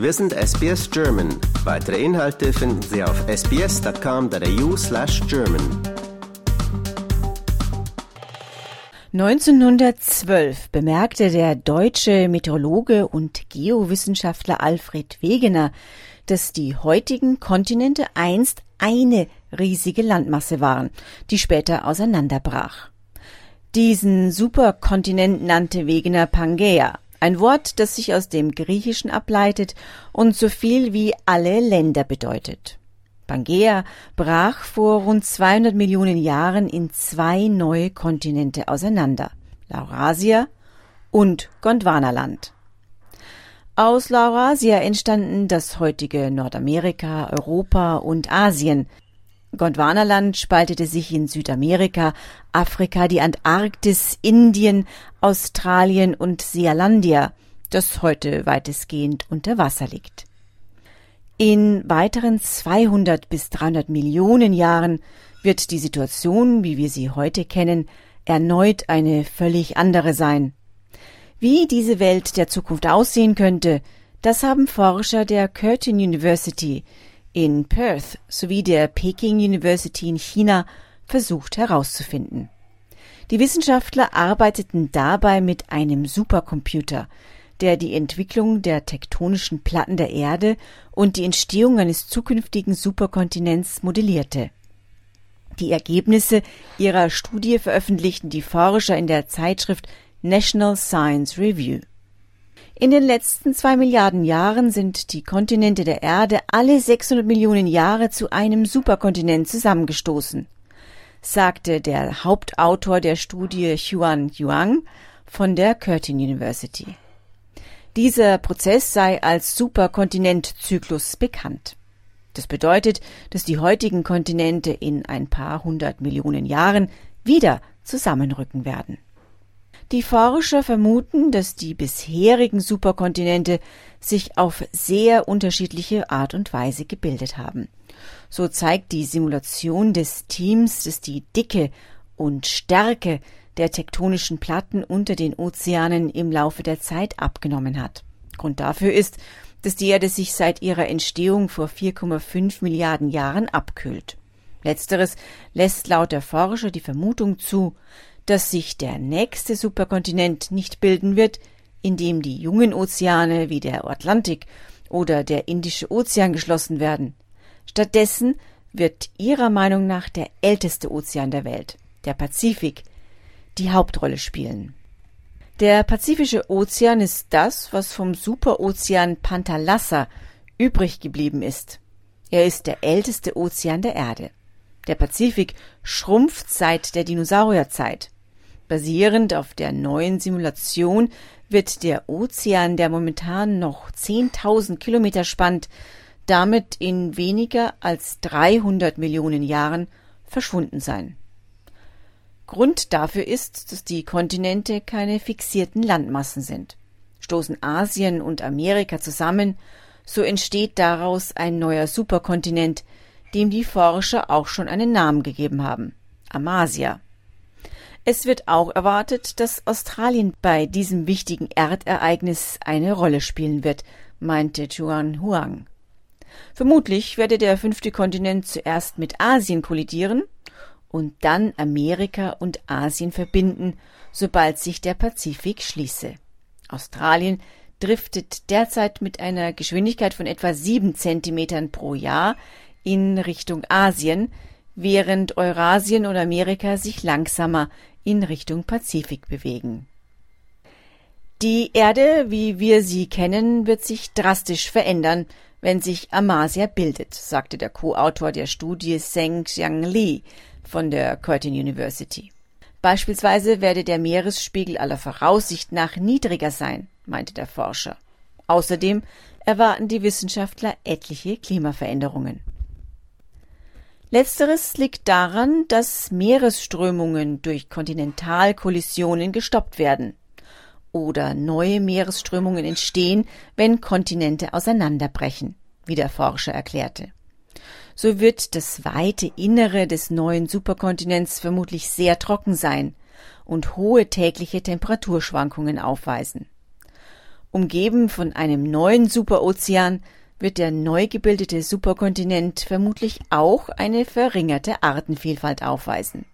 Wir sind SBS German. Weitere Inhalte finden Sie auf sbs.com.au slash German. 1912 bemerkte der deutsche Meteorologe und Geowissenschaftler Alfred Wegener, dass die heutigen Kontinente einst eine riesige Landmasse waren, die später auseinanderbrach. Diesen Superkontinent nannte Wegener Pangaea, ein Wort, das sich aus dem Griechischen ableitet und so viel wie alle Länder bedeutet. Pangaea brach vor rund 200 Millionen Jahren in zwei neue Kontinente auseinander, Laurasia und Gondwanaland. Aus Laurasia entstanden das heutige Nordamerika, Europa und Asien, Gondwanaland spaltete sich in Südamerika, Afrika, die Antarktis, Indien, Australien und Sealandia, das heute weitestgehend unter Wasser liegt. In weiteren 200 bis 300 Millionen Jahren wird die Situation, wie wir sie heute kennen, erneut eine völlig andere sein. Wie diese Welt der Zukunft aussehen könnte, das haben Forscher der Curtin University in Perth sowie der Peking University in China versucht herauszufinden. Die Wissenschaftler arbeiteten dabei mit einem Supercomputer, der die Entwicklung der tektonischen Platten der Erde und die Entstehung eines zukünftigen Superkontinents modellierte. Die Ergebnisse ihrer Studie veröffentlichten die Forscher in der Zeitschrift National Science Review. In den letzten zwei Milliarden Jahren sind die Kontinente der Erde alle 600 Millionen Jahre zu einem Superkontinent zusammengestoßen, sagte der Hauptautor der Studie Huan Yuang von der Curtin University. Dieser Prozess sei als Superkontinentzyklus bekannt. Das bedeutet, dass die heutigen Kontinente in ein paar hundert Millionen Jahren wieder zusammenrücken werden. Die Forscher vermuten, dass die bisherigen Superkontinente sich auf sehr unterschiedliche Art und Weise gebildet haben. So zeigt die Simulation des Teams, dass die Dicke und Stärke der tektonischen Platten unter den Ozeanen im Laufe der Zeit abgenommen hat. Grund dafür ist, dass die Erde sich seit ihrer Entstehung vor 4,5 Milliarden Jahren abkühlt. Letzteres lässt laut der Forscher die Vermutung zu, dass sich der nächste Superkontinent nicht bilden wird, indem die jungen Ozeane wie der Atlantik oder der Indische Ozean geschlossen werden. Stattdessen wird ihrer Meinung nach der älteste Ozean der Welt, der Pazifik, die Hauptrolle spielen. Der Pazifische Ozean ist das, was vom Superozean Pantalassa übrig geblieben ist. Er ist der älteste Ozean der Erde. Der Pazifik schrumpft seit der Dinosaurierzeit. Basierend auf der neuen Simulation wird der Ozean, der momentan noch 10.000 Kilometer spannt, damit in weniger als 300 Millionen Jahren verschwunden sein. Grund dafür ist, dass die Kontinente keine fixierten Landmassen sind. Stoßen Asien und Amerika zusammen, so entsteht daraus ein neuer Superkontinent, dem die Forscher auch schon einen Namen gegeben haben. Amasia. Es wird auch erwartet, dass Australien bei diesem wichtigen Erdereignis eine Rolle spielen wird, meinte Chuan Huang. Vermutlich werde der fünfte Kontinent zuerst mit Asien kollidieren und dann Amerika und Asien verbinden, sobald sich der Pazifik schließe. Australien driftet derzeit mit einer Geschwindigkeit von etwa sieben Zentimetern pro Jahr in Richtung Asien, während Eurasien und Amerika sich langsamer in Richtung Pazifik bewegen. Die Erde, wie wir sie kennen, wird sich drastisch verändern, wenn sich Amasia bildet, sagte der Co-Autor der Studie Zheng Xiang Li von der Curtin University. Beispielsweise werde der Meeresspiegel aller Voraussicht nach niedriger sein, meinte der Forscher. Außerdem erwarten die Wissenschaftler etliche Klimaveränderungen. Letzteres liegt daran, dass Meeresströmungen durch Kontinentalkollisionen gestoppt werden oder neue Meeresströmungen entstehen, wenn Kontinente auseinanderbrechen, wie der Forscher erklärte. So wird das weite Innere des neuen Superkontinents vermutlich sehr trocken sein und hohe tägliche Temperaturschwankungen aufweisen. Umgeben von einem neuen Superozean wird der neu gebildete Superkontinent vermutlich auch eine verringerte Artenvielfalt aufweisen.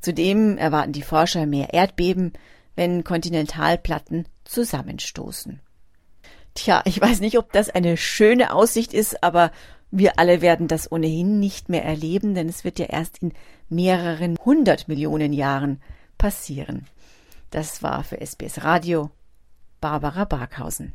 Zudem erwarten die Forscher mehr Erdbeben, wenn Kontinentalplatten zusammenstoßen. Tja, ich weiß nicht, ob das eine schöne Aussicht ist, aber wir alle werden das ohnehin nicht mehr erleben, denn es wird ja erst in mehreren hundert Millionen Jahren passieren. Das war für SBS Radio Barbara Barkhausen.